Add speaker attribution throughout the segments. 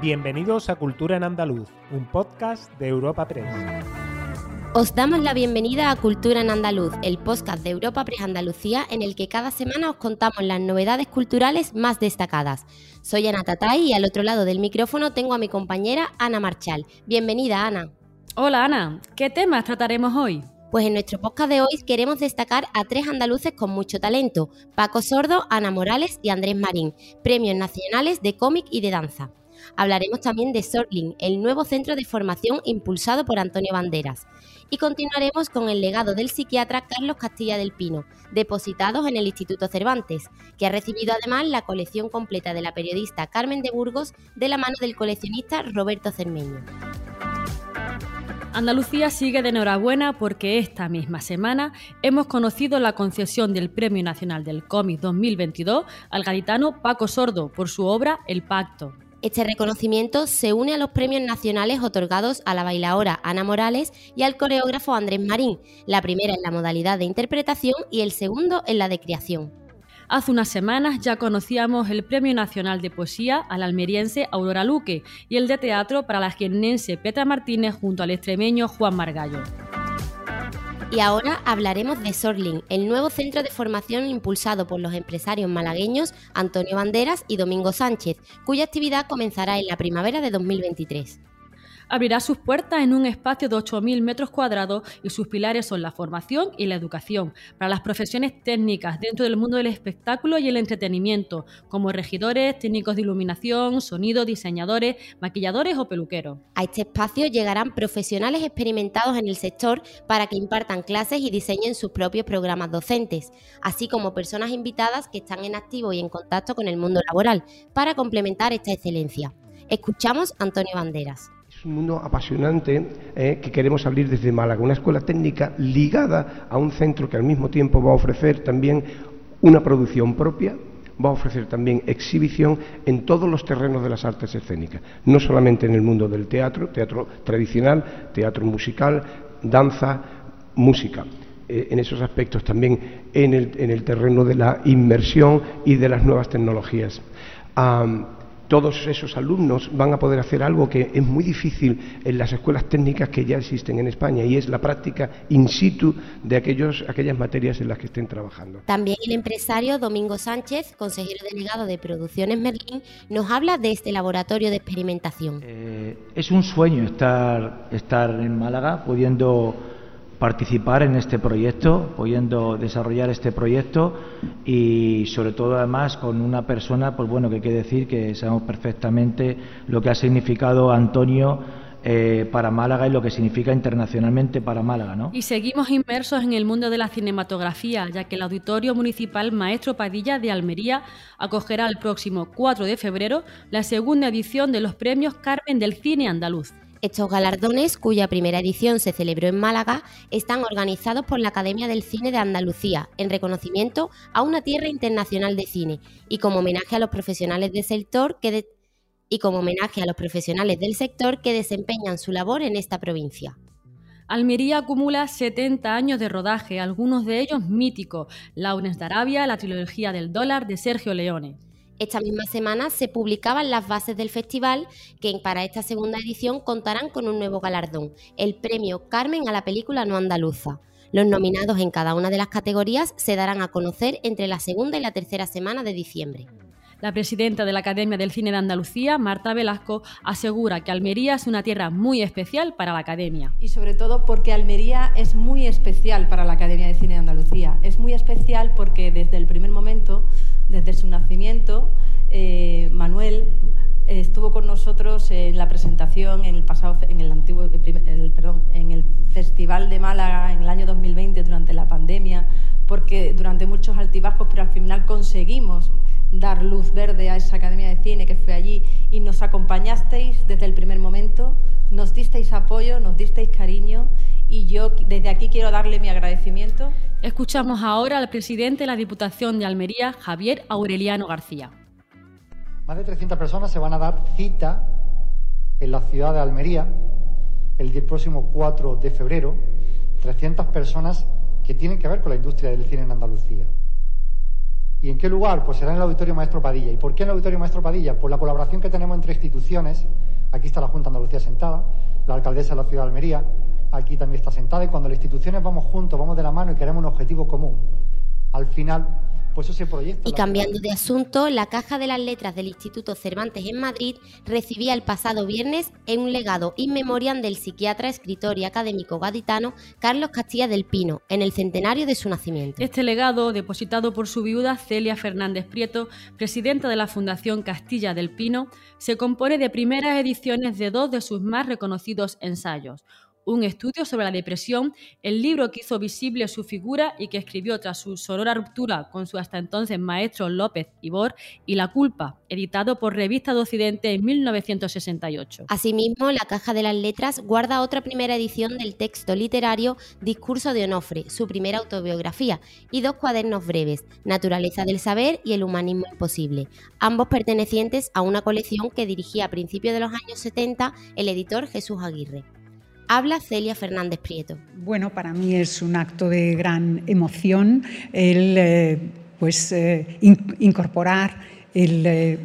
Speaker 1: Bienvenidos a Cultura en Andaluz, un podcast de Europa Press.
Speaker 2: Os damos la bienvenida a Cultura en Andaluz, el podcast de Europa Press Andalucía en el que cada semana os contamos las novedades culturales más destacadas. Soy Ana Tatay y al otro lado del micrófono tengo a mi compañera Ana Marchal. Bienvenida, Ana.
Speaker 3: Hola, Ana. ¿Qué temas trataremos hoy?
Speaker 2: Pues en nuestro podcast de hoy queremos destacar a tres andaluces con mucho talento, Paco Sordo, Ana Morales y Andrés Marín, premios nacionales de cómic y de danza. Hablaremos también de Sorling, el nuevo centro de formación impulsado por Antonio Banderas. Y continuaremos con el legado del psiquiatra Carlos Castilla del Pino, depositados en el Instituto Cervantes, que ha recibido además la colección completa de la periodista Carmen de Burgos de la mano del coleccionista Roberto Cermeño.
Speaker 3: Andalucía sigue de enhorabuena porque esta misma semana hemos conocido la concesión del Premio Nacional del Cómic 2022 al gaditano Paco Sordo por su obra El Pacto.
Speaker 2: Este reconocimiento se une a los premios nacionales otorgados a la bailaora Ana Morales y al coreógrafo Andrés Marín, la primera en la modalidad de interpretación y el segundo en la de creación.
Speaker 3: Hace unas semanas ya conocíamos el Premio Nacional de Poesía al almeriense Aurora Luque y el de teatro para la jiennense Petra Martínez junto al extremeño Juan Margallo.
Speaker 2: Y ahora hablaremos de Sorling, el nuevo centro de formación impulsado por los empresarios malagueños Antonio Banderas y Domingo Sánchez, cuya actividad comenzará en la primavera de 2023
Speaker 3: abrirá sus puertas en un espacio de 8.000 metros cuadrados y sus pilares son la formación y la educación para las profesiones técnicas dentro del mundo del espectáculo y el entretenimiento, como regidores, técnicos de iluminación, sonido, diseñadores, maquilladores o peluqueros.
Speaker 2: A este espacio llegarán profesionales experimentados en el sector para que impartan clases y diseñen sus propios programas docentes, así como personas invitadas que están en activo y en contacto con el mundo laboral, para complementar esta excelencia. Escuchamos a Antonio Banderas.
Speaker 4: Es un mundo apasionante eh, que queremos abrir desde Málaga, una escuela técnica ligada a un centro que al mismo tiempo va a ofrecer también una producción propia, va a ofrecer también exhibición en todos los terrenos de las artes escénicas, no solamente en el mundo del teatro, teatro tradicional, teatro musical, danza, música. Eh, en esos aspectos también en el, terreno de la inmersión y de las nuevas tecnologías todos esos alumnos van a poder hacer algo que es muy difícil en las escuelas técnicas que ya existen en España y es la práctica in situ de aquellos, aquellas materias en las que estén trabajando.
Speaker 2: También el empresario Domingo Sánchez, consejero delegado de Producciones Merlín, nos habla de este laboratorio de experimentación.
Speaker 5: Eh, es un sueño estar, estar en Málaga pudiendo participar en este proyecto, pudiendo desarrollar este proyecto y sobre todo además con una persona, pues bueno, que que decir que sabemos perfectamente lo que ha significado Antonio eh, para Málaga y lo que significa internacionalmente para Málaga. ¿no?
Speaker 3: Y seguimos inmersos en el mundo de la cinematografía, ya que el Auditorio Municipal Maestro Padilla de Almería acogerá el próximo 4 de febrero la segunda edición de los premios Carmen del Cine Andaluz.
Speaker 2: Estos galardones, cuya primera edición se celebró en Málaga, están organizados por la Academia del Cine de Andalucía en reconocimiento a una tierra internacional de cine y como homenaje a los profesionales del sector que y como homenaje a los profesionales del sector que desempeñan su labor en esta provincia.
Speaker 3: Almería acumula 70 años de rodaje, algunos de ellos míticos. Launes de Arabia, la trilogía del dólar de Sergio Leone.
Speaker 2: Esta misma semana se publicaban las bases del festival que para esta segunda edición contarán con un nuevo galardón, el premio Carmen a la película no andaluza. Los nominados en cada una de las categorías se darán a conocer entre la segunda y la tercera semana de diciembre.
Speaker 3: La presidenta de la Academia del Cine de Andalucía, Marta Velasco, asegura que Almería es una tierra muy especial para la Academia.
Speaker 6: Y sobre todo porque Almería es muy especial para la Academia de Cine de Andalucía. Es muy especial porque desde el primer momento desde su nacimiento, eh, Manuel eh, estuvo con nosotros en la presentación en el pasado, en el antiguo, perdón, en el Festival de Málaga en el año 2020 durante la pandemia, porque durante muchos altibajos, pero al final conseguimos dar luz verde a esa Academia de Cine que fue allí. Y nos acompañasteis desde el primer momento, nos disteis apoyo, nos disteis cariño y yo desde aquí quiero darle mi agradecimiento.
Speaker 3: Escuchamos ahora al presidente de la Diputación de Almería, Javier Aureliano García.
Speaker 7: Más de 300 personas se van a dar cita en la ciudad de Almería el próximo 4 de febrero, 300 personas que tienen que ver con la industria del cine en Andalucía. ¿Y en qué lugar? Pues será en el Auditorio Maestro Padilla. ¿Y por qué en el Auditorio Maestro Padilla? Pues la colaboración que tenemos entre instituciones. Aquí está la Junta Andalucía sentada, la alcaldesa de la ciudad de Almería, aquí también está sentada. Y cuando las instituciones vamos juntos, vamos de la mano y queremos un objetivo común, al final pues
Speaker 2: y cambiando de asunto, la Caja de las Letras del Instituto Cervantes en Madrid recibía el pasado viernes un legado in memoriam del psiquiatra, escritor y académico gaditano Carlos Castilla del Pino, en el centenario de su nacimiento.
Speaker 3: Este legado, depositado por su viuda Celia Fernández Prieto, presidenta de la Fundación Castilla del Pino, se compone de primeras ediciones de dos de sus más reconocidos ensayos, un estudio sobre la depresión, el libro que hizo visible su figura y que escribió tras su sonora ruptura con su hasta entonces maestro López Ibor, y La culpa, editado por Revista de Occidente en 1968.
Speaker 2: Asimismo, la Caja de las Letras guarda otra primera edición del texto literario Discurso de Onofre, su primera autobiografía, y dos cuadernos breves, Naturaleza del Saber y El Humanismo Imposible, ambos pertenecientes a una colección que dirigía a principios de los años 70 el editor Jesús Aguirre. Habla Celia Fernández Prieto.
Speaker 8: Bueno, para mí es un acto de gran emoción el eh, pues, eh, incorporar eh,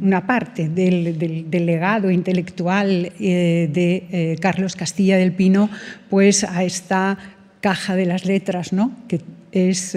Speaker 8: una parte del, legado intelectual de Carlos Castilla del Pino pues, a esta caja de las letras, ¿no? que es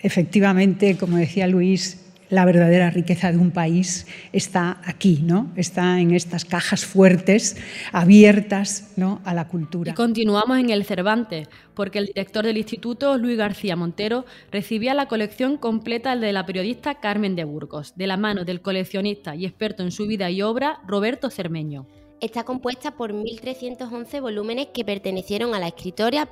Speaker 8: efectivamente, como decía Luis, la verdadera riqueza de un país está aquí, ¿no? Está en estas cajas fuertes, abiertas ¿no? a la cultura.
Speaker 3: Y continuamos en el Cervantes, porque el director del instituto, Luis García Montero, recibía la colección completa de la periodista Carmen de Burgos, de la mano del coleccionista y experto en su vida y obra, Roberto Cermeño.
Speaker 2: Está compuesta por 1.311 volúmenes que pertenecieron a la escritora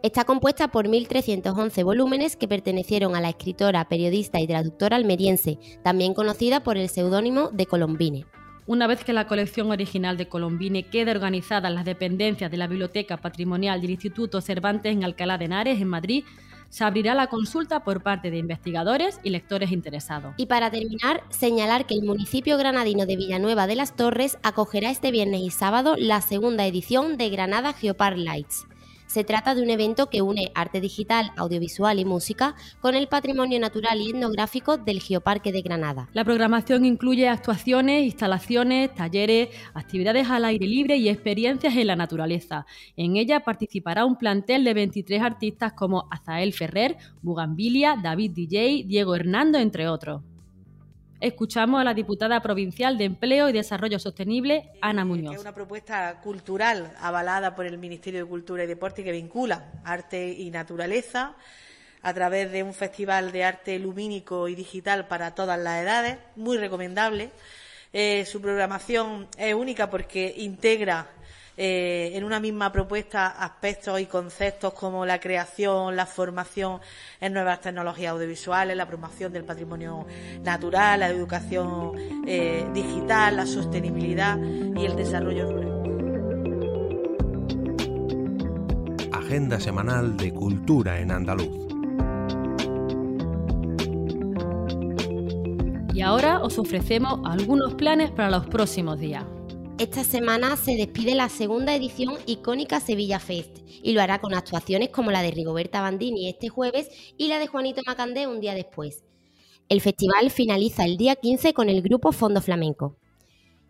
Speaker 2: Está compuesta por 1.311 volúmenes que pertenecieron a la escritora, periodista y traductora almeriense, también conocida por el seudónimo de Colombine.
Speaker 3: Una vez que la colección original de Colombine quede organizada en las dependencias de la Biblioteca Patrimonial del Instituto Cervantes en Alcalá de Henares, en Madrid, se abrirá la consulta por parte de investigadores y lectores interesados.
Speaker 2: Y para terminar, señalar que el municipio granadino de Villanueva de las Torres acogerá este viernes y sábado la segunda edición de Granada Geopard Lights se trata de un evento que une arte digital, audiovisual y música con el patrimonio natural y etnográfico del Geoparque de Granada.
Speaker 3: La programación incluye actuaciones, instalaciones, talleres, actividades al aire libre y experiencias en la naturaleza. En ella participará un plantel de 23 artistas como Azael Ferrer, Bugambilia, David DJ, Diego Hernando, entre otros. Escuchamos a la diputada provincial de Empleo y Desarrollo Sostenible, Ana Muñoz.
Speaker 9: Es una propuesta cultural avalada por el Ministerio de Cultura y Deporte que vincula arte y naturaleza a través de un festival de arte lumínico y digital para todas las edades, muy recomendable. Eh, su programación es única porque integra eh, en una misma propuesta aspectos y conceptos como la creación, la formación en nuevas tecnologías audiovisuales, la promoción del patrimonio natural, la educación eh, digital, la sostenibilidad y el desarrollo rural.
Speaker 1: Agenda semanal de Cultura en Andaluz.
Speaker 3: Y ahora os ofrecemos algunos planes para los próximos días.
Speaker 2: Esta semana se despide la segunda edición icónica Sevilla Fest y lo hará con actuaciones como la de Rigoberta Bandini este jueves y la de Juanito Macandé un día después. El festival finaliza el día 15 con el grupo Fondo Flamenco.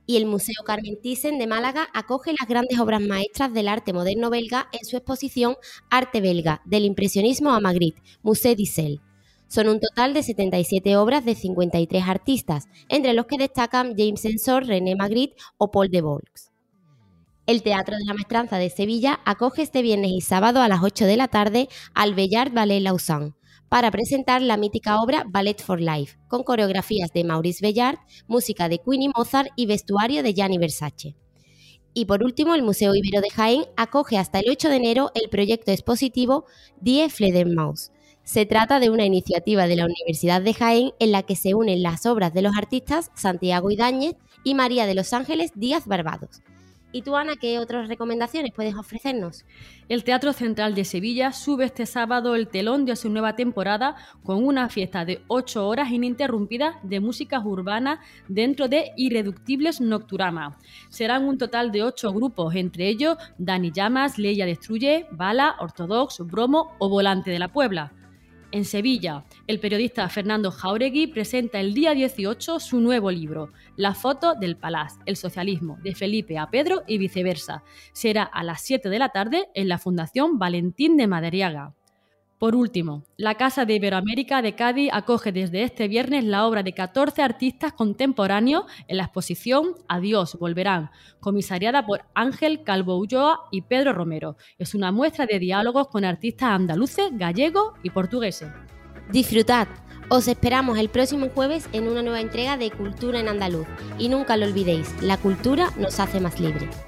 Speaker 2: Y el Museo Carmen Thyssen de Málaga acoge las grandes obras maestras del arte moderno belga en su exposición Arte Belga, del impresionismo a Magritte, Musée d'Issel. Son un total de 77 obras de 53 artistas, entre los que destacan James Ensor, René Magritte o Paul de Volks. El Teatro de la Maestranza de Sevilla acoge este viernes y sábado a las 8 de la tarde al Bellard Ballet Lausanne para presentar la mítica obra Ballet for Life, con coreografías de Maurice Bellard, música de Queenie Mozart y vestuario de Gianni Versace. Y por último, el Museo Ibero de Jaén acoge hasta el 8 de enero el proyecto expositivo Die Fledermaus, se trata de una iniciativa de la Universidad de Jaén en la que se unen las obras de los artistas Santiago Idáñez y María de los Ángeles Díaz Barbados. ¿Y tú, Ana, qué otras recomendaciones puedes ofrecernos?
Speaker 3: El Teatro Central de Sevilla sube este sábado el telón de su nueva temporada con una fiesta de ocho horas ininterrumpida de músicas urbanas dentro de Irreductibles Nocturama. Serán un total de ocho grupos, entre ellos Dani Llamas, Leia Destruye, Bala, Ortodox, Bromo o Volante de la Puebla. En Sevilla, el periodista Fernando Jauregui presenta el día 18 su nuevo libro, La foto del Palaz, el socialismo, de Felipe a Pedro y viceversa. Será a las 7 de la tarde en la Fundación Valentín de Madariaga. Por último, la Casa de Iberoamérica de Cádiz acoge desde este viernes la obra de 14 artistas contemporáneos en la exposición Adiós, volverán, comisariada por Ángel Calvo Ulloa y Pedro Romero. Es una muestra de diálogos con artistas andaluces, gallegos y portugueses.
Speaker 2: Disfrutad. Os esperamos el próximo jueves en una nueva entrega de Cultura en Andaluz. Y nunca lo olvidéis, la cultura nos hace más libres.